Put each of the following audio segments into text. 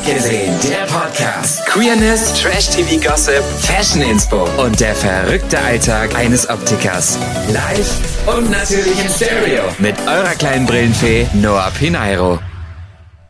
Abgesehen, der Podcast. Queerness, Trash-TV-Gossip, Fashion-Inspo und der verrückte Alltag eines Optikers. Live und natürlich im Stereo. Mit eurer kleinen Brillenfee Noah Pineiro.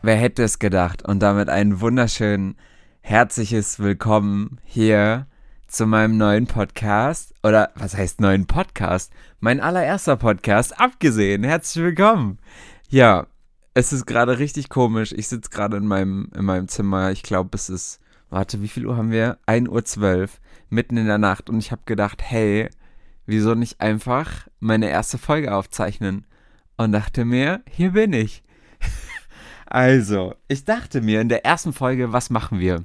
Wer hätte es gedacht? Und damit ein wunderschön herzliches Willkommen hier zu meinem neuen Podcast. Oder was heißt neuen Podcast? Mein allererster Podcast, abgesehen. Herzlich willkommen. Ja, es ist gerade richtig komisch. Ich sitze gerade in meinem, in meinem Zimmer. Ich glaube, es ist, warte, wie viel Uhr haben wir? 1.12 Uhr, mitten in der Nacht. Und ich habe gedacht, hey, wieso nicht einfach meine erste Folge aufzeichnen? Und dachte mir, hier bin ich. also, ich dachte mir in der ersten Folge, was machen wir?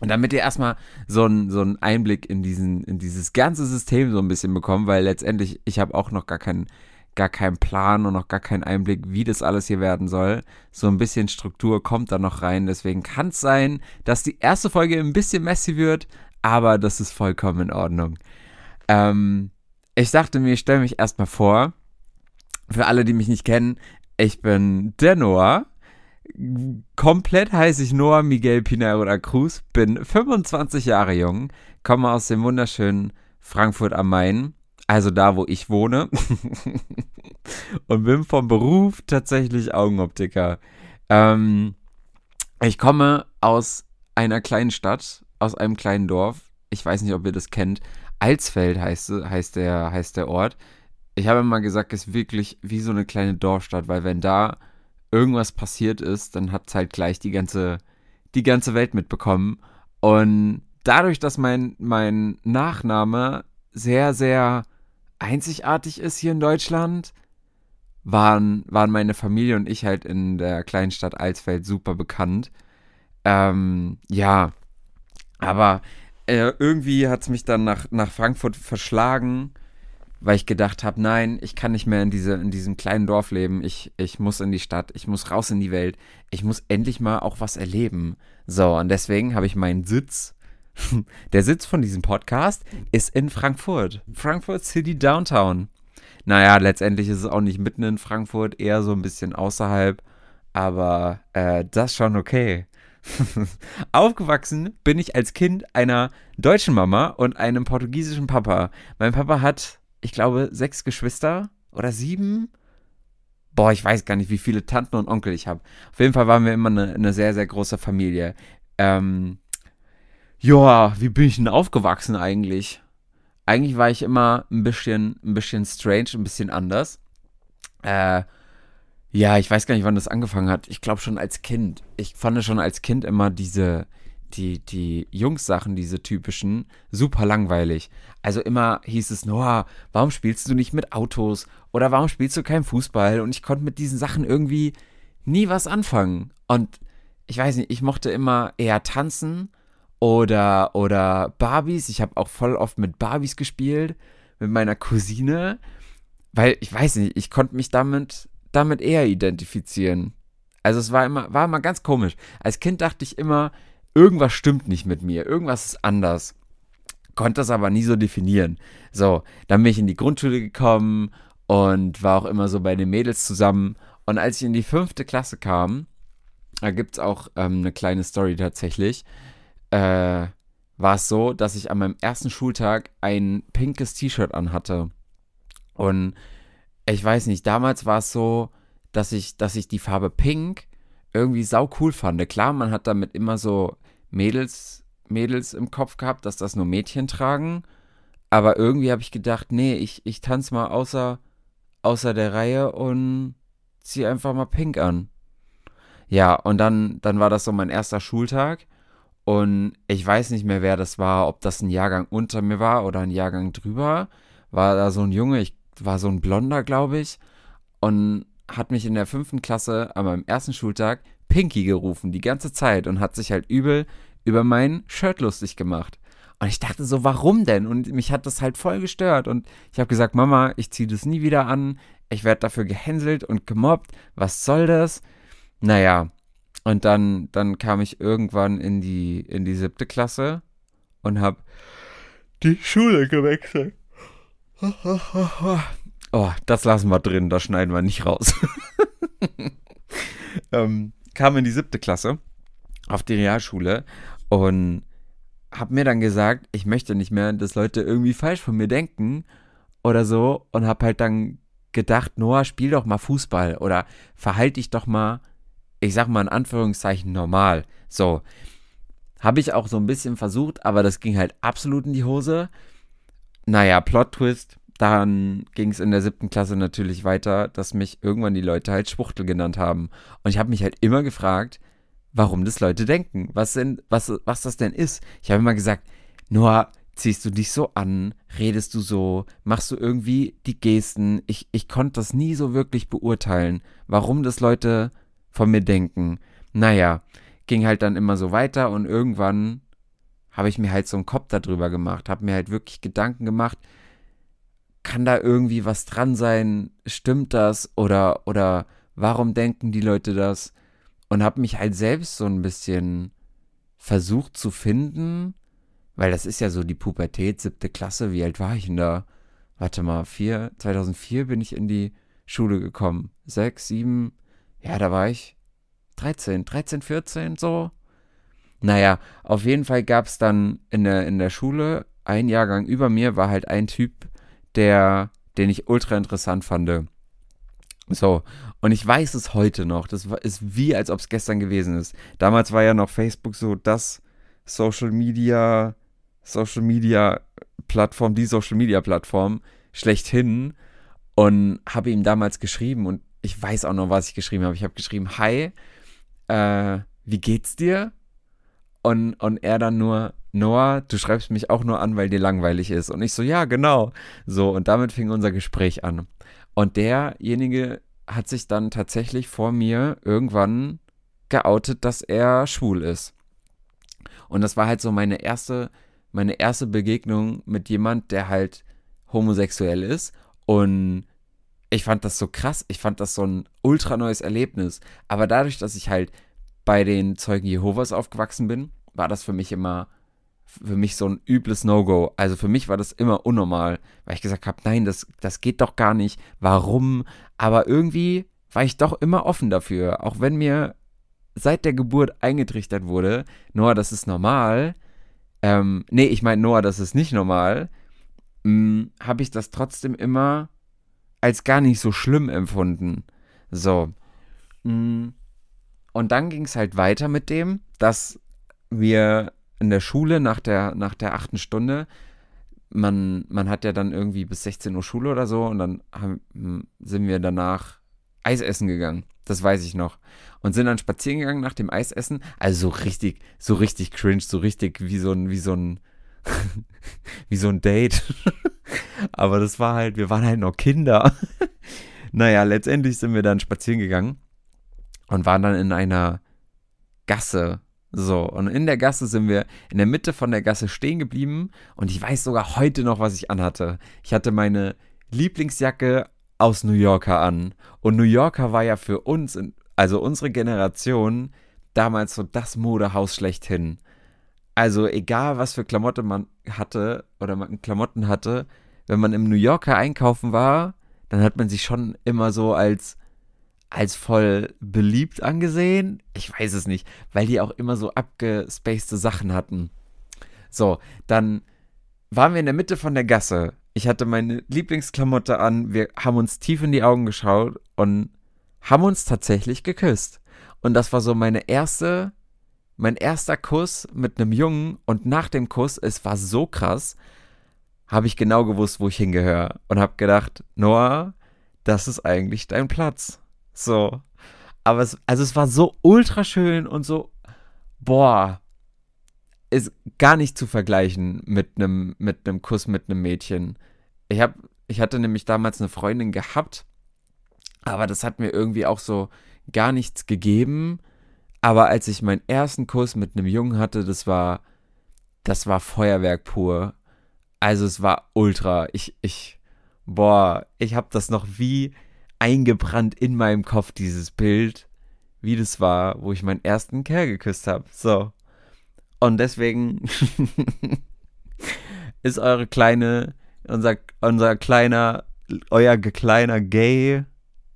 Und damit ihr erstmal so einen so Einblick in, diesen, in dieses ganze System so ein bisschen bekommt, weil letztendlich, ich habe auch noch gar keinen gar keinen Plan und noch gar keinen Einblick, wie das alles hier werden soll. So ein bisschen Struktur kommt da noch rein. Deswegen kann es sein, dass die erste Folge ein bisschen messy wird, aber das ist vollkommen in Ordnung. Ähm, ich dachte mir, ich stelle mich erstmal vor. Für alle, die mich nicht kennen, ich bin der Noah. Komplett heiße ich Noah Miguel Pinero da Cruz, bin 25 Jahre jung, komme aus dem wunderschönen Frankfurt am Main also da, wo ich wohne. und bin vom Beruf tatsächlich Augenoptiker. Ähm, ich komme aus einer kleinen Stadt, aus einem kleinen Dorf. Ich weiß nicht, ob ihr das kennt. Alsfeld heißt, heißt, der, heißt der Ort. Ich habe immer gesagt, es ist wirklich wie so eine kleine Dorfstadt, weil wenn da irgendwas passiert ist, dann hat es halt gleich die ganze, die ganze Welt mitbekommen. Und dadurch, dass mein, mein Nachname sehr, sehr einzigartig ist hier in Deutschland, waren, waren meine Familie und ich halt in der kleinen Stadt Alsfeld super bekannt. Ähm, ja, aber äh, irgendwie hat es mich dann nach, nach Frankfurt verschlagen, weil ich gedacht habe, nein, ich kann nicht mehr in, diese, in diesem kleinen Dorf leben. Ich, ich muss in die Stadt, ich muss raus in die Welt. Ich muss endlich mal auch was erleben. So, und deswegen habe ich meinen Sitz Der Sitz von diesem Podcast ist in Frankfurt. Frankfurt City Downtown. Naja, letztendlich ist es auch nicht mitten in Frankfurt, eher so ein bisschen außerhalb. Aber äh, das schon okay. Aufgewachsen bin ich als Kind einer deutschen Mama und einem portugiesischen Papa. Mein Papa hat, ich glaube, sechs Geschwister oder sieben. Boah, ich weiß gar nicht, wie viele Tanten und Onkel ich habe. Auf jeden Fall waren wir immer eine, eine sehr, sehr große Familie. Ähm, ja, wie bin ich denn aufgewachsen eigentlich? Eigentlich war ich immer ein bisschen, ein bisschen strange, ein bisschen anders. Äh, ja, ich weiß gar nicht, wann das angefangen hat. Ich glaube schon als Kind. Ich fand schon als Kind immer diese, die, die Jungs-Sachen, diese typischen, super langweilig. Also immer hieß es, Noah, warum spielst du nicht mit Autos? Oder warum spielst du keinen Fußball? Und ich konnte mit diesen Sachen irgendwie nie was anfangen. Und ich weiß nicht, ich mochte immer eher tanzen oder, oder Barbies. Ich habe auch voll oft mit Barbies gespielt, mit meiner Cousine. Weil, ich weiß nicht, ich konnte mich damit, damit eher identifizieren. Also es war immer, war immer ganz komisch. Als Kind dachte ich immer, irgendwas stimmt nicht mit mir, irgendwas ist anders. Konnte das aber nie so definieren. So, dann bin ich in die Grundschule gekommen und war auch immer so bei den Mädels zusammen. Und als ich in die fünfte Klasse kam, da gibt es auch ähm, eine kleine Story tatsächlich äh, war es so, dass ich an meinem ersten Schultag ein pinkes T-Shirt anhatte. Und ich weiß nicht, damals war es so, dass ich, dass ich die Farbe Pink irgendwie sau cool fand. Klar, man hat damit immer so Mädels, Mädels im Kopf gehabt, dass das nur Mädchen tragen. Aber irgendwie habe ich gedacht, nee, ich, ich tanze mal außer, außer der Reihe und ziehe einfach mal Pink an. Ja, und dann, dann war das so mein erster Schultag. Und ich weiß nicht mehr, wer das war, ob das ein Jahrgang unter mir war oder ein Jahrgang drüber. War da so ein Junge, ich war so ein Blonder, glaube ich. Und hat mich in der fünften Klasse an meinem ersten Schultag Pinky gerufen, die ganze Zeit. Und hat sich halt übel über mein Shirt lustig gemacht. Und ich dachte so, warum denn? Und mich hat das halt voll gestört. Und ich habe gesagt, Mama, ich ziehe das nie wieder an. Ich werde dafür gehänselt und gemobbt. Was soll das? Naja, und dann, dann kam ich irgendwann in die, in die siebte Klasse und habe die Schule gewechselt. Oh, das lassen wir drin, das schneiden wir nicht raus. ähm, kam in die siebte Klasse auf die Realschule und habe mir dann gesagt, ich möchte nicht mehr, dass Leute irgendwie falsch von mir denken oder so und habe halt dann gedacht, Noah, spiel doch mal Fußball oder verhalte dich doch mal, ich sag mal in Anführungszeichen normal. So, habe ich auch so ein bisschen versucht, aber das ging halt absolut in die Hose. Naja, Plot-Twist. Dann ging es in der siebten Klasse natürlich weiter, dass mich irgendwann die Leute halt Schwuchtel genannt haben. Und ich habe mich halt immer gefragt, warum das Leute denken, was, denn, was, was das denn ist. Ich habe immer gesagt, Noah, ziehst du dich so an, redest du so, machst du irgendwie die Gesten. Ich, ich konnte das nie so wirklich beurteilen, warum das Leute von mir denken. Naja, ging halt dann immer so weiter und irgendwann habe ich mir halt so einen Kopf darüber gemacht, habe mir halt wirklich Gedanken gemacht, kann da irgendwie was dran sein? Stimmt das? Oder, oder warum denken die Leute das? Und habe mich halt selbst so ein bisschen versucht zu finden, weil das ist ja so die Pubertät, siebte Klasse, wie alt war ich denn da? Warte mal, vier, 2004 bin ich in die Schule gekommen. Sechs, sieben, ja, da war ich 13, 13, 14, so. Naja, auf jeden Fall gab es dann in der, in der Schule, ein Jahrgang über mir war halt ein Typ, der, den ich ultra interessant fand. So, und ich weiß es heute noch. Das ist wie, als ob es gestern gewesen ist. Damals war ja noch Facebook so das Social Media, Social Media Plattform, die Social Media Plattform schlechthin. Und habe ihm damals geschrieben und ich weiß auch noch, was ich geschrieben habe. Ich habe geschrieben, hi, äh, wie geht's dir? Und, und er dann nur, Noah, du schreibst mich auch nur an, weil dir langweilig ist. Und ich so, ja, genau. So, und damit fing unser Gespräch an. Und derjenige hat sich dann tatsächlich vor mir irgendwann geoutet, dass er schwul ist. Und das war halt so meine erste, meine erste Begegnung mit jemand, der halt homosexuell ist. Und ich fand das so krass, ich fand das so ein ultra neues Erlebnis. Aber dadurch, dass ich halt bei den Zeugen Jehovas aufgewachsen bin, war das für mich immer für mich so ein übles No-Go. Also für mich war das immer unnormal, weil ich gesagt habe, nein, das, das geht doch gar nicht. Warum? Aber irgendwie war ich doch immer offen dafür. Auch wenn mir seit der Geburt eingetrichtert wurde, Noah, das ist normal. Ähm, nee, ich meine, Noah, das ist nicht normal. Hm, habe ich das trotzdem immer als gar nicht so schlimm empfunden. So. Mm. Und dann ging es halt weiter mit dem, dass wir in der Schule nach der, nach der achten Stunde, man, man hat ja dann irgendwie bis 16 Uhr Schule oder so und dann haben, sind wir danach Eis essen gegangen. Das weiß ich noch. Und sind dann spazieren gegangen nach dem Eisessen. Also so richtig, so richtig cringe, so richtig wie so ein, wie so ein, wie so ein Date. Aber das war halt, wir waren halt noch Kinder. naja, letztendlich sind wir dann spazieren gegangen und waren dann in einer Gasse. So, und in der Gasse sind wir in der Mitte von der Gasse stehen geblieben und ich weiß sogar heute noch, was ich anhatte. Ich hatte meine Lieblingsjacke aus New Yorker an. Und New Yorker war ja für uns, also unsere Generation, damals so das Modehaus schlechthin. Also egal, was für Klamotten man hatte oder man Klamotten hatte, wenn man im New Yorker einkaufen war, dann hat man sich schon immer so als als voll beliebt angesehen. Ich weiß es nicht, weil die auch immer so abgespacede Sachen hatten. So, dann waren wir in der Mitte von der Gasse. Ich hatte meine Lieblingsklamotte an. Wir haben uns tief in die Augen geschaut und haben uns tatsächlich geküsst. Und das war so meine erste, mein erster Kuss mit einem Jungen. Und nach dem Kuss, es war so krass, habe ich genau gewusst, wo ich hingehöre. Und habe gedacht, Noah, das ist eigentlich dein Platz. So. Aber es, also es war so ultra schön und so, boah, ist gar nicht zu vergleichen mit einem mit Kuss mit einem Mädchen. Ich habe ich hatte nämlich damals eine Freundin gehabt, aber das hat mir irgendwie auch so gar nichts gegeben. Aber als ich meinen ersten Kuss mit einem Jungen hatte, das war das war Feuerwerk pur. Also es war ultra. Ich ich boah, ich habe das noch wie eingebrannt in meinem Kopf, dieses Bild, wie das war, wo ich meinen ersten Kerl geküsst habe. So. Und deswegen ist eure kleine, unser, unser kleiner, euer kleiner Gay,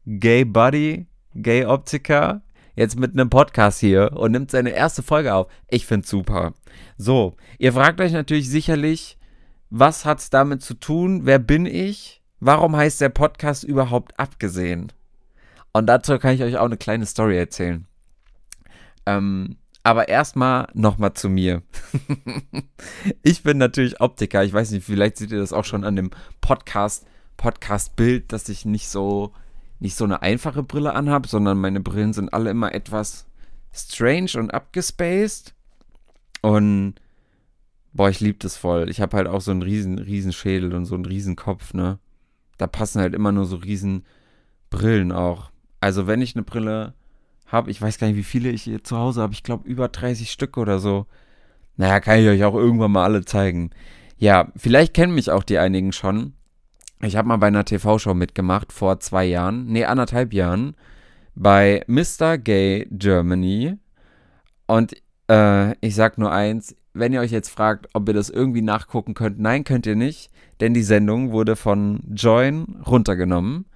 Gay Buddy, Gay Optiker, jetzt mit einem Podcast hier und nimmt seine erste Folge auf. Ich find's super. So, ihr fragt euch natürlich sicherlich, was hat's damit zu tun? Wer bin ich? Warum heißt der Podcast überhaupt abgesehen? Und dazu kann ich euch auch eine kleine Story erzählen. Ähm, aber erstmal nochmal zu mir. ich bin natürlich Optiker. Ich weiß nicht, vielleicht seht ihr das auch schon an dem Podcast, Podcast-Bild, dass ich nicht so, nicht so eine einfache Brille anhabe, sondern meine Brillen sind alle immer etwas strange und abgespaced. Und boah, ich liebe das voll. Ich habe halt auch so einen riesen, riesen Schädel und so einen riesen Kopf, ne? Da passen halt immer nur so riesen Brillen auch. Also wenn ich eine Brille habe, ich weiß gar nicht, wie viele ich hier zu Hause habe, ich glaube über 30 Stück oder so. Naja, kann ich euch auch irgendwann mal alle zeigen. Ja, vielleicht kennen mich auch die einigen schon. Ich habe mal bei einer TV-Show mitgemacht vor zwei Jahren, nee, anderthalb Jahren, bei Mr. Gay Germany. Und äh, ich sag nur eins, wenn ihr euch jetzt fragt, ob ihr das irgendwie nachgucken könnt, nein, könnt ihr nicht, denn die Sendung wurde von Join runtergenommen,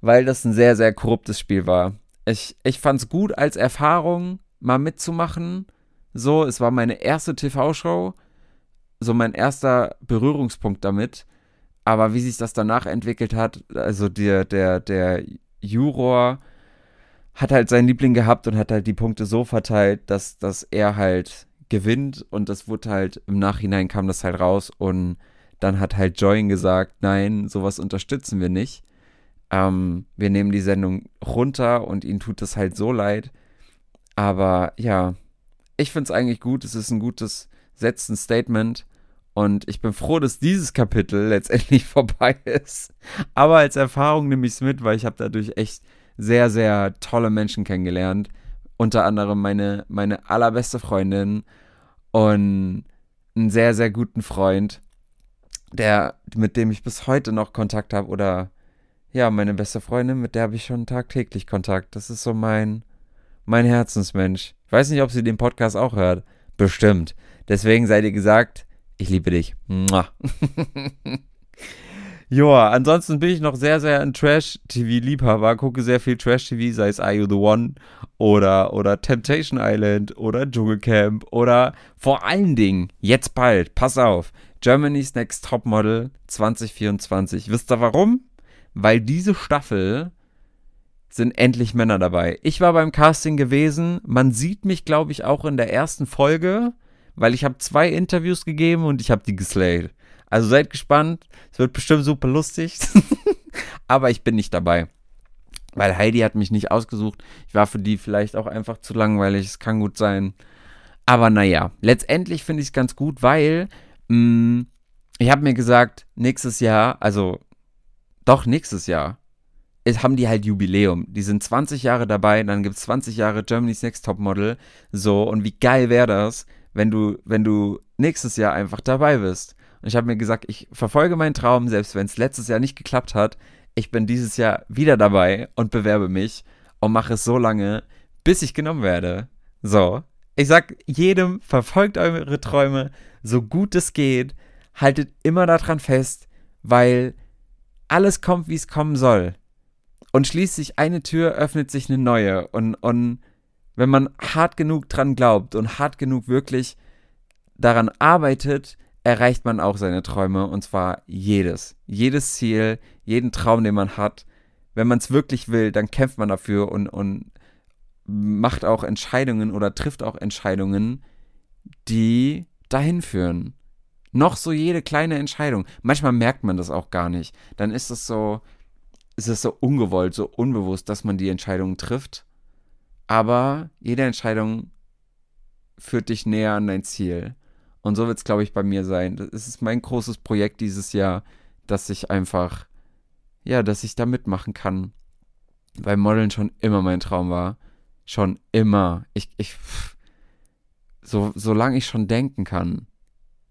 weil das ein sehr, sehr korruptes Spiel war. Ich, ich fand es gut als Erfahrung, mal mitzumachen. So, es war meine erste TV-Show, so mein erster Berührungspunkt damit. Aber wie sich das danach entwickelt hat, also der, der, der Juror hat halt seinen Liebling gehabt und hat halt die Punkte so verteilt, dass, dass er halt gewinnt und das wurde halt im Nachhinein kam das halt raus und dann hat halt Join gesagt, nein, sowas unterstützen wir nicht. Ähm, wir nehmen die Sendung runter und ihnen tut das halt so leid. Aber ja, ich finde es eigentlich gut. Es ist ein gutes, setzt ein Statement. Und ich bin froh, dass dieses Kapitel letztendlich vorbei ist. Aber als Erfahrung nehme ich es mit, weil ich habe dadurch echt sehr, sehr tolle Menschen kennengelernt. Unter anderem meine, meine allerbeste Freundin und einen sehr, sehr guten Freund, der, mit dem ich bis heute noch Kontakt habe. Oder ja, meine beste Freundin, mit der habe ich schon tagtäglich Kontakt. Das ist so mein, mein Herzensmensch. Ich weiß nicht, ob sie den Podcast auch hört. Bestimmt. Deswegen seid ihr gesagt, ich liebe dich. Joa, ansonsten bin ich noch sehr, sehr ein Trash-TV-Liebhaber, gucke sehr viel Trash-TV, sei es Are You the One oder, oder Temptation Island oder Dschungelcamp oder vor allen Dingen, jetzt bald, pass auf, Germany's Next Topmodel 2024. Wisst ihr warum? Weil diese Staffel sind endlich Männer dabei. Ich war beim Casting gewesen, man sieht mich, glaube ich, auch in der ersten Folge, weil ich habe zwei Interviews gegeben und ich habe die geslayed. Also seid gespannt. Es wird bestimmt super lustig. Aber ich bin nicht dabei. Weil Heidi hat mich nicht ausgesucht. Ich war für die vielleicht auch einfach zu langweilig. Es kann gut sein. Aber naja, letztendlich finde ich es ganz gut, weil mh, mm, ich habe mir gesagt, nächstes Jahr, also doch nächstes Jahr, ist, haben die halt Jubiläum. Die sind 20 Jahre dabei, dann gibt es 20 Jahre Germany's Next Topmodel. So, und wie geil wäre das, wenn du, wenn du nächstes Jahr einfach dabei bist. Und ich habe mir gesagt, ich verfolge meinen Traum, selbst wenn es letztes Jahr nicht geklappt hat. Ich bin dieses Jahr wieder dabei und bewerbe mich und mache es so lange, bis ich genommen werde. So. Ich sag jedem, verfolgt eure Träume, so gut es geht. Haltet immer daran fest, weil alles kommt, wie es kommen soll. Und schließt sich eine Tür, öffnet sich eine neue. Und, und wenn man hart genug dran glaubt und hart genug wirklich daran arbeitet, erreicht man auch seine Träume und zwar jedes. Jedes Ziel, jeden Traum, den man hat. Wenn man es wirklich will, dann kämpft man dafür und, und macht auch Entscheidungen oder trifft auch Entscheidungen, die dahin führen. Noch so jede kleine Entscheidung. Manchmal merkt man das auch gar nicht. Dann ist es so, ist es so ungewollt, so unbewusst, dass man die Entscheidung trifft. Aber jede Entscheidung führt dich näher an dein Ziel. Und so wird es, glaube ich, bei mir sein. Das ist mein großes Projekt dieses Jahr, dass ich einfach, ja, dass ich da mitmachen kann. Weil Modeln schon immer mein Traum war. Schon immer. Ich, ich, so, solange ich schon denken kann.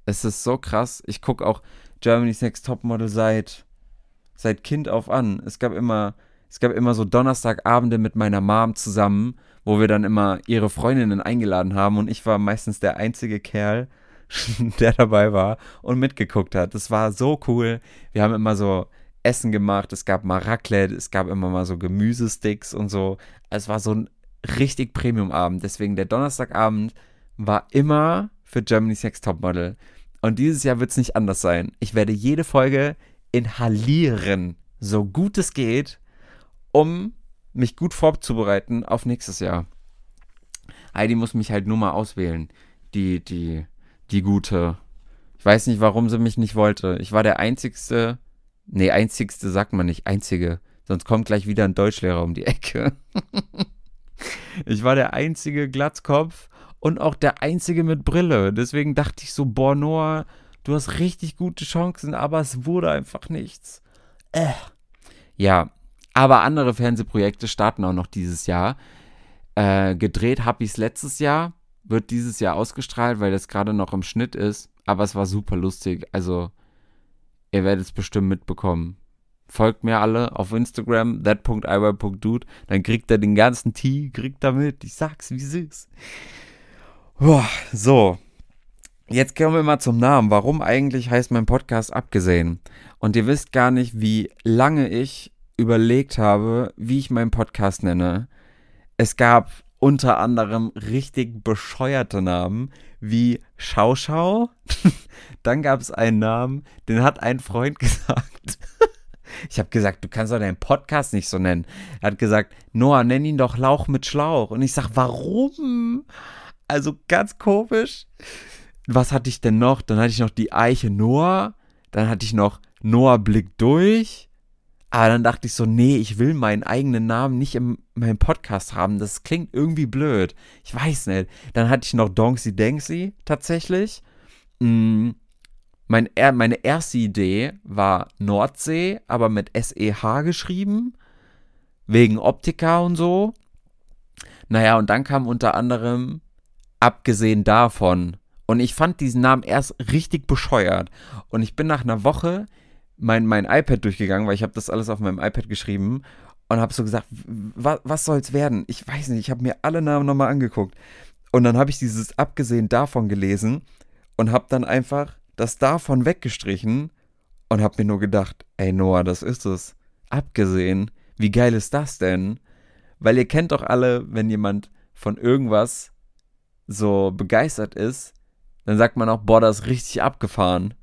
Es ist so krass. Ich gucke auch Germany's Next Topmodel seit, seit Kind auf an. Es gab immer, es gab immer so Donnerstagabende mit meiner Mom zusammen, wo wir dann immer ihre Freundinnen eingeladen haben und ich war meistens der einzige Kerl, der dabei war und mitgeguckt hat. Das war so cool. Wir haben immer so Essen gemacht, es gab mal Raclette, es gab immer mal so Gemüsesticks und so. Es war so ein richtig Premium-Abend. Deswegen der Donnerstagabend war immer für Germany's Next Topmodel. Und dieses Jahr wird es nicht anders sein. Ich werde jede Folge inhalieren, so gut es geht, um mich gut vorzubereiten auf nächstes Jahr. Heidi muss mich halt nur mal auswählen. Die, die, die gute. Ich weiß nicht, warum sie mich nicht wollte. Ich war der einzigste. Nee, einzigste sagt man nicht. Einzige. Sonst kommt gleich wieder ein Deutschlehrer um die Ecke. ich war der einzige Glatzkopf und auch der einzige mit Brille. Deswegen dachte ich so, boah, Noah, du hast richtig gute Chancen, aber es wurde einfach nichts. Äh. Ja, aber andere Fernsehprojekte starten auch noch dieses Jahr. Äh, gedreht habe ich es letztes Jahr, wird dieses Jahr ausgestrahlt, weil das gerade noch im Schnitt ist. Aber es war super lustig. Also, ihr werdet es bestimmt mitbekommen. Folgt mir alle auf Instagram, that.iwer.dude. Dann kriegt er den ganzen Tee, kriegt er mit. Ich sag's, wie süß. Boah, so. Jetzt kommen wir mal zum Namen. Warum eigentlich heißt mein Podcast abgesehen? Und ihr wisst gar nicht, wie lange ich überlegt habe, wie ich meinen Podcast nenne. Es gab unter anderem richtig bescheuerte Namen wie Schauschau. Dann gab es einen Namen, den hat ein Freund gesagt. Ich habe gesagt, du kannst doch deinen Podcast nicht so nennen. Er hat gesagt, Noah, nenn ihn doch Lauch mit Schlauch. Und ich sag, warum? Also ganz komisch. Was hatte ich denn noch? Dann hatte ich noch die Eiche Noah. Dann hatte ich noch Noah Blick durch. Aber dann dachte ich so, nee, ich will meinen eigenen Namen nicht in meinem Podcast haben. Das klingt irgendwie blöd. Ich weiß nicht. Dann hatte ich noch Donksy Denksy tatsächlich. Mhm. Mein, meine erste Idee war Nordsee, aber mit S-E-H geschrieben. Wegen Optika und so. Naja, und dann kam unter anderem, abgesehen davon, und ich fand diesen Namen erst richtig bescheuert. Und ich bin nach einer Woche mein, mein iPad durchgegangen, weil ich habe das alles auf meinem iPad geschrieben und habe so gesagt, was, was soll es werden? Ich weiß nicht, ich habe mir alle Namen nochmal angeguckt. Und dann habe ich dieses abgesehen davon gelesen und habe dann einfach das davon weggestrichen und habe mir nur gedacht, ey Noah, das ist es. Abgesehen, wie geil ist das denn? Weil ihr kennt doch alle, wenn jemand von irgendwas so begeistert ist, dann sagt man auch, boah, das ist richtig abgefahren.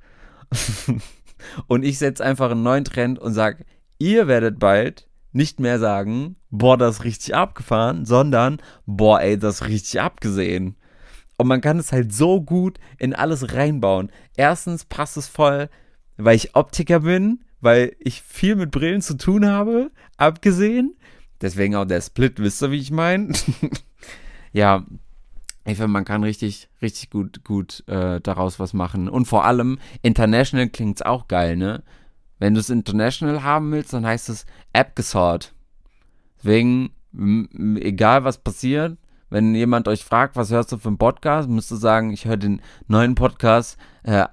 und ich setze einfach einen neuen Trend und sage, ihr werdet bald nicht mehr sagen, boah, das ist richtig abgefahren, sondern, boah, ey, das ist richtig abgesehen. Und man kann es halt so gut in alles reinbauen. Erstens passt es voll, weil ich Optiker bin, weil ich viel mit Brillen zu tun habe, abgesehen. Deswegen auch der Split, wisst ihr, wie ich meine? ja, ich finde, man kann richtig, richtig gut, gut äh, daraus was machen. Und vor allem, international klingt es auch geil, ne? Wenn du es international haben willst, dann heißt es App-Gesort. Deswegen, egal was passiert, wenn jemand euch fragt, was hörst du für einen Podcast, müsst ihr sagen, ich höre den neuen Podcast äh,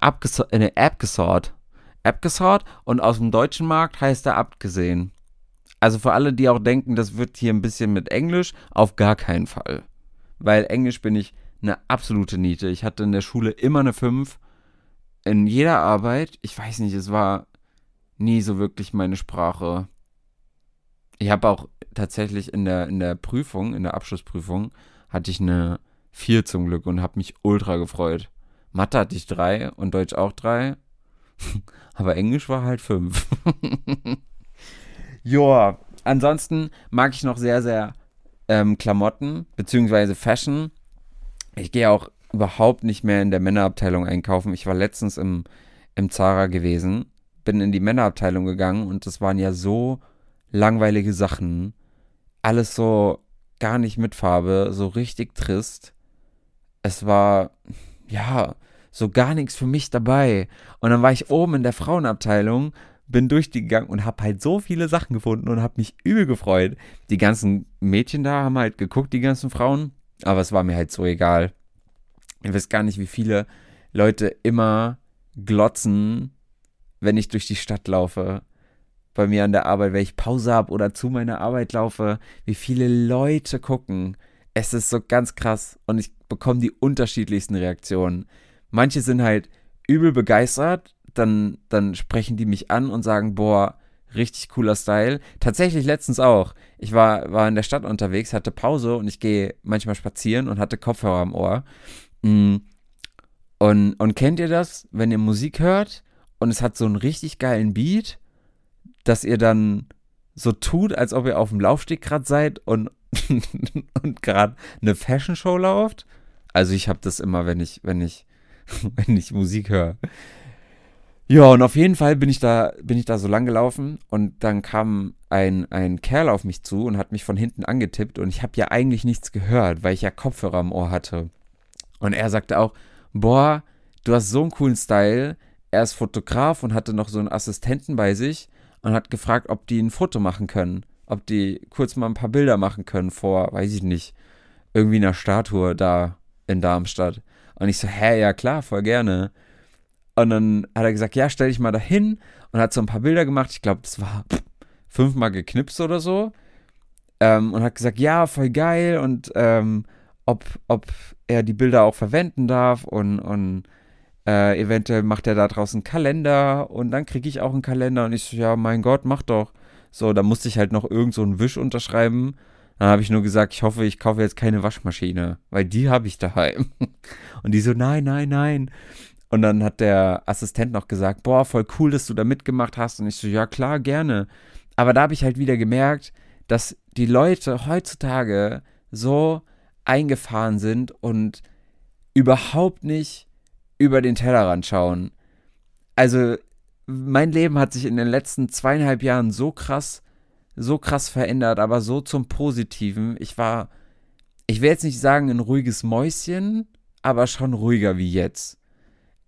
in der App gesort. App gesort und aus dem deutschen Markt heißt er abgesehen. Also für alle, die auch denken, das wird hier ein bisschen mit Englisch, auf gar keinen Fall. Weil Englisch bin ich eine absolute Niete. Ich hatte in der Schule immer eine 5. In jeder Arbeit, ich weiß nicht, es war nie so wirklich meine Sprache. Ich habe auch tatsächlich in der, in der Prüfung, in der Abschlussprüfung, hatte ich eine 4 zum Glück und habe mich ultra gefreut. Mathe hatte ich 3 und Deutsch auch 3. Aber Englisch war halt 5. Joa, ansonsten mag ich noch sehr, sehr ähm, Klamotten, beziehungsweise Fashion. Ich gehe auch überhaupt nicht mehr in der Männerabteilung einkaufen. Ich war letztens im, im Zara gewesen, bin in die Männerabteilung gegangen und das waren ja so langweilige Sachen alles so gar nicht mit Farbe, so richtig trist. Es war, ja, so gar nichts für mich dabei. Und dann war ich oben in der Frauenabteilung, bin durch die gegangen und habe halt so viele Sachen gefunden und habe mich übel gefreut. Die ganzen Mädchen da haben halt geguckt, die ganzen Frauen, aber es war mir halt so egal. Ich weiß gar nicht, wie viele Leute immer glotzen, wenn ich durch die Stadt laufe bei mir an der Arbeit, wenn ich Pause habe oder zu meiner Arbeit laufe, wie viele Leute gucken. Es ist so ganz krass und ich bekomme die unterschiedlichsten Reaktionen. Manche sind halt übel begeistert, dann, dann sprechen die mich an und sagen, boah, Richtig cooler Style. Tatsächlich letztens auch. Ich war, war in der Stadt unterwegs, hatte Pause und ich gehe manchmal spazieren und hatte Kopfhörer am Ohr. Mm. Und, und kennt ihr das, wenn ihr Musik hört und es hat so einen richtig geilen Beat, dass ihr dann so tut, als ob ihr auf dem Laufsteg gerade seid und, und gerade eine Fashion Show läuft? Also ich habe das immer, wenn ich, wenn ich, wenn ich Musik höre. Ja, und auf jeden Fall bin ich da, bin ich da so lang gelaufen und dann kam ein, ein Kerl auf mich zu und hat mich von hinten angetippt und ich habe ja eigentlich nichts gehört, weil ich ja Kopfhörer am Ohr hatte. Und er sagte auch, boah, du hast so einen coolen Style. Er ist Fotograf und hatte noch so einen Assistenten bei sich und hat gefragt, ob die ein Foto machen können. Ob die kurz mal ein paar Bilder machen können vor, weiß ich nicht, irgendwie einer Statue da in Darmstadt. Und ich so, hä, ja klar, voll gerne. Und dann hat er gesagt, ja, stell dich mal dahin und hat so ein paar Bilder gemacht. Ich glaube, das war fünfmal geknipst oder so. Ähm, und hat gesagt, ja, voll geil und ähm, ob, ob er die Bilder auch verwenden darf und, und äh, eventuell macht er da draußen einen Kalender und dann kriege ich auch einen Kalender und ich so, ja, mein Gott, mach doch. So, da musste ich halt noch irgend so einen Wisch unterschreiben. Dann habe ich nur gesagt, ich hoffe, ich kaufe jetzt keine Waschmaschine, weil die habe ich daheim. Und die so, nein, nein, nein. Und dann hat der Assistent noch gesagt, boah, voll cool, dass du da mitgemacht hast. Und ich so, ja klar, gerne. Aber da habe ich halt wieder gemerkt, dass die Leute heutzutage so eingefahren sind und überhaupt nicht über den Tellerrand schauen. Also mein Leben hat sich in den letzten zweieinhalb Jahren so krass, so krass verändert, aber so zum Positiven. Ich war, ich will jetzt nicht sagen ein ruhiges Mäuschen, aber schon ruhiger wie jetzt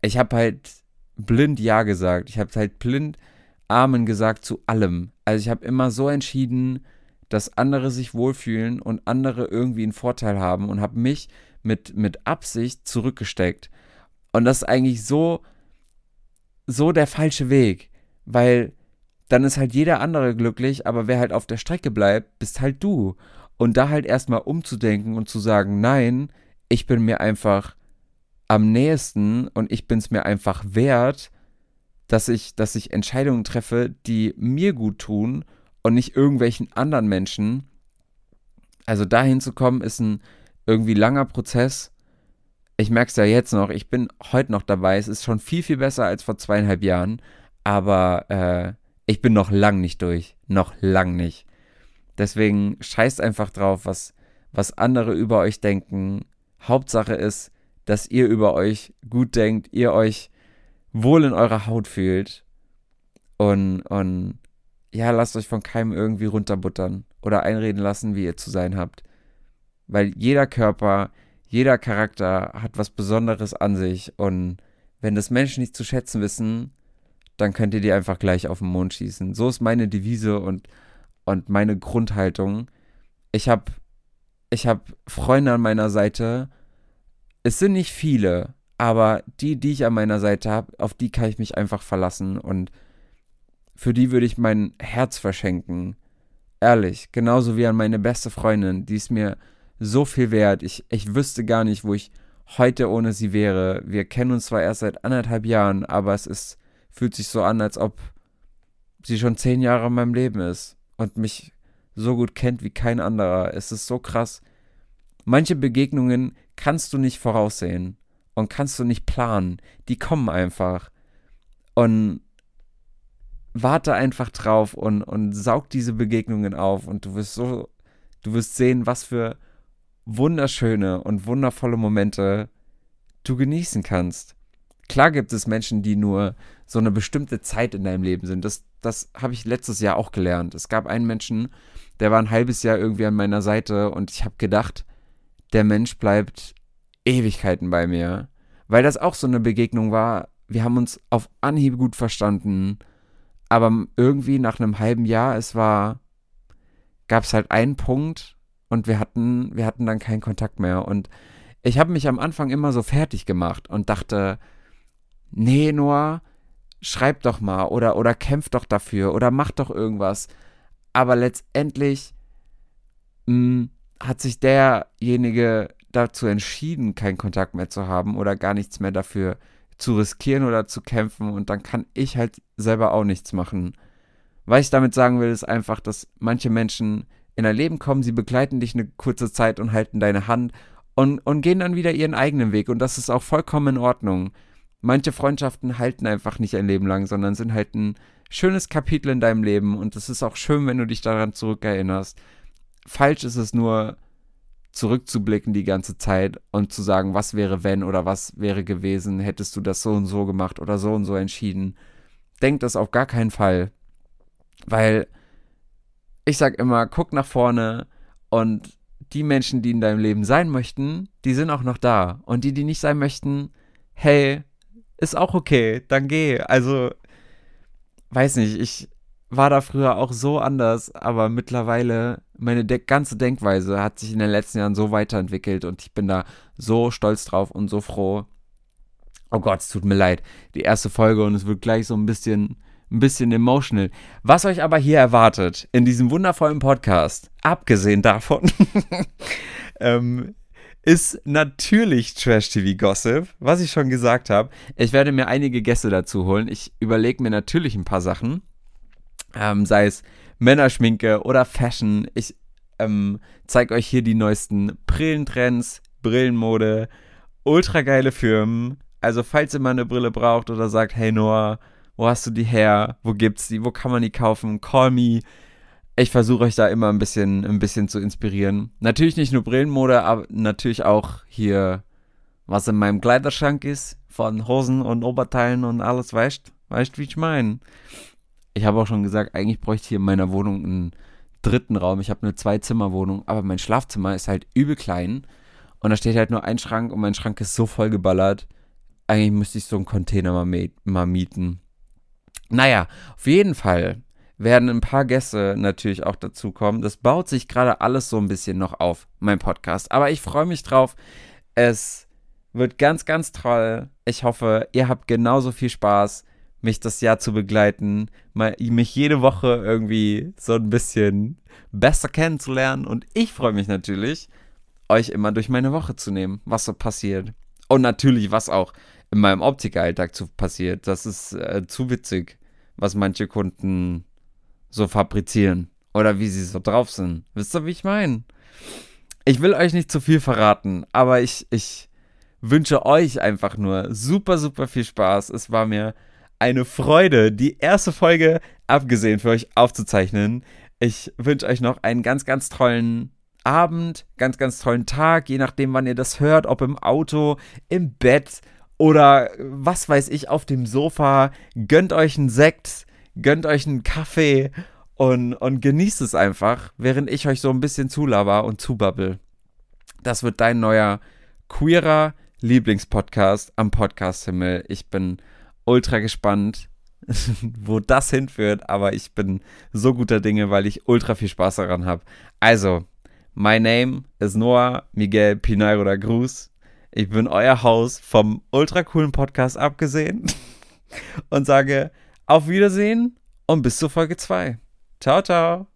ich habe halt blind Ja gesagt. Ich habe halt blind Amen gesagt zu allem. Also ich habe immer so entschieden, dass andere sich wohlfühlen und andere irgendwie einen Vorteil haben und habe mich mit, mit Absicht zurückgesteckt. Und das ist eigentlich so, so der falsche Weg, weil dann ist halt jeder andere glücklich, aber wer halt auf der Strecke bleibt, bist halt du. Und da halt erstmal umzudenken und zu sagen, nein, ich bin mir einfach am nächsten und ich bin es mir einfach wert, dass ich, dass ich Entscheidungen treffe, die mir gut tun und nicht irgendwelchen anderen Menschen. Also dahin zu kommen, ist ein irgendwie langer Prozess. Ich merke es ja jetzt noch, ich bin heute noch dabei. Es ist schon viel, viel besser als vor zweieinhalb Jahren. Aber äh, ich bin noch lang nicht durch. Noch lang nicht. Deswegen scheißt einfach drauf, was, was andere über euch denken. Hauptsache ist, dass ihr über euch gut denkt, ihr euch wohl in eurer Haut fühlt und, und ja, lasst euch von keinem irgendwie runterbuttern oder einreden lassen, wie ihr zu sein habt. Weil jeder Körper, jeder Charakter hat was Besonderes an sich und wenn das Menschen nicht zu schätzen wissen, dann könnt ihr die einfach gleich auf den Mond schießen. So ist meine Devise und, und meine Grundhaltung. Ich habe ich hab Freunde an meiner Seite, es sind nicht viele, aber die, die ich an meiner Seite habe, auf die kann ich mich einfach verlassen und für die würde ich mein Herz verschenken. Ehrlich, genauso wie an meine beste Freundin, die ist mir so viel wert. Ich, ich wüsste gar nicht, wo ich heute ohne sie wäre. Wir kennen uns zwar erst seit anderthalb Jahren, aber es ist, fühlt sich so an, als ob sie schon zehn Jahre in meinem Leben ist und mich so gut kennt wie kein anderer. Es ist so krass. Manche Begegnungen kannst du nicht voraussehen und kannst du nicht planen. Die kommen einfach. Und warte einfach drauf und, und saug diese Begegnungen auf und du wirst so, du wirst sehen, was für wunderschöne und wundervolle Momente du genießen kannst. Klar gibt es Menschen, die nur so eine bestimmte Zeit in deinem Leben sind. Das, das habe ich letztes Jahr auch gelernt. Es gab einen Menschen, der war ein halbes Jahr irgendwie an meiner Seite und ich habe gedacht, der Mensch bleibt Ewigkeiten bei mir. Weil das auch so eine Begegnung war. Wir haben uns auf Anhieb gut verstanden. Aber irgendwie nach einem halben Jahr, es war, gab es halt einen Punkt und wir hatten, wir hatten dann keinen Kontakt mehr. Und ich habe mich am Anfang immer so fertig gemacht und dachte, nee, Noah, schreib doch mal oder, oder kämpf doch dafür oder mach doch irgendwas. Aber letztendlich mh, mm, hat sich derjenige dazu entschieden, keinen Kontakt mehr zu haben oder gar nichts mehr dafür zu riskieren oder zu kämpfen und dann kann ich halt selber auch nichts machen. Was ich damit sagen will, ist einfach, dass manche Menschen in dein Leben kommen, sie begleiten dich eine kurze Zeit und halten deine Hand und, und gehen dann wieder ihren eigenen Weg. Und das ist auch vollkommen in Ordnung. Manche Freundschaften halten einfach nicht ein Leben lang, sondern sind halt ein schönes Kapitel in deinem Leben. Und es ist auch schön, wenn du dich daran zurückerinnerst. Falsch ist es nur, zurückzublicken die ganze Zeit und zu sagen, was wäre wenn oder was wäre gewesen, hättest du das so und so gemacht oder so und so entschieden. Denk das auf gar keinen Fall. Weil ich sag immer, guck nach vorne und die Menschen, die in deinem Leben sein möchten, die sind auch noch da. Und die, die nicht sein möchten, hey, ist auch okay, dann geh. Also, weiß nicht, ich war da früher auch so anders, aber mittlerweile, meine de ganze Denkweise hat sich in den letzten Jahren so weiterentwickelt und ich bin da so stolz drauf und so froh. Oh Gott, es tut mir leid. Die erste Folge und es wird gleich so ein bisschen ein bisschen emotional. Was euch aber hier erwartet in diesem wundervollen Podcast, abgesehen davon, ähm, ist natürlich Trash TV Gossip, was ich schon gesagt habe. Ich werde mir einige Gäste dazu holen. Ich überlege mir natürlich ein paar Sachen, ähm, sei es Männerschminke oder Fashion. Ich ähm, zeige euch hier die neuesten Brillentrends, Brillenmode, ultra geile Firmen. Also falls ihr mal eine Brille braucht oder sagt, hey Noah, wo hast du die her? Wo gibt's die? Wo kann man die kaufen? Call me. Ich versuche euch da immer ein bisschen, ein bisschen zu inspirieren. Natürlich nicht nur Brillenmode, aber natürlich auch hier, was in meinem Kleiderschrank ist, von Hosen und Oberteilen und alles, weißt Weißt wie ich meine? Ich habe auch schon gesagt, eigentlich bräuchte ich hier in meiner Wohnung einen dritten Raum. Ich habe eine Zwei-Zimmer-Wohnung, aber mein Schlafzimmer ist halt übel klein. Und da steht halt nur ein Schrank und mein Schrank ist so voll geballert. Eigentlich müsste ich so einen Container mal, mal mieten. Naja, auf jeden Fall werden ein paar Gäste natürlich auch dazukommen. Das baut sich gerade alles so ein bisschen noch auf, mein Podcast. Aber ich freue mich drauf. Es wird ganz, ganz toll. Ich hoffe, ihr habt genauso viel Spaß, mich das Jahr zu begleiten, mich jede Woche irgendwie so ein bisschen besser kennenzulernen. Und ich freue mich natürlich, euch immer durch meine Woche zu nehmen, was so passiert. Und natürlich, was auch in meinem Optikeralltag passiert. Das ist äh, zu witzig was manche Kunden so fabrizieren oder wie sie so drauf sind. Wisst ihr, wie ich meine? Ich will euch nicht zu viel verraten, aber ich, ich wünsche euch einfach nur super, super viel Spaß. Es war mir eine Freude, die erste Folge abgesehen für euch aufzuzeichnen. Ich wünsche euch noch einen ganz, ganz tollen Abend, ganz, ganz tollen Tag, je nachdem, wann ihr das hört, ob im Auto, im Bett oder was weiß ich auf dem Sofa. Gönnt euch einen Sekt, gönnt euch einen Kaffee und, und genießt es einfach, während ich euch so ein bisschen zulaber und zubabbel. Das wird dein neuer queerer Lieblingspodcast am Podcast-Himmel. Ich bin ultra gespannt, wo das hinführt, aber ich bin so guter Dinge, weil ich ultra viel Spaß daran habe. Also, my name is Noah Miguel Pinairo da Cruz. Ich bin euer Haus vom ultra coolen Podcast abgesehen und sage auf Wiedersehen und bis zur Folge 2. Ciao, ciao.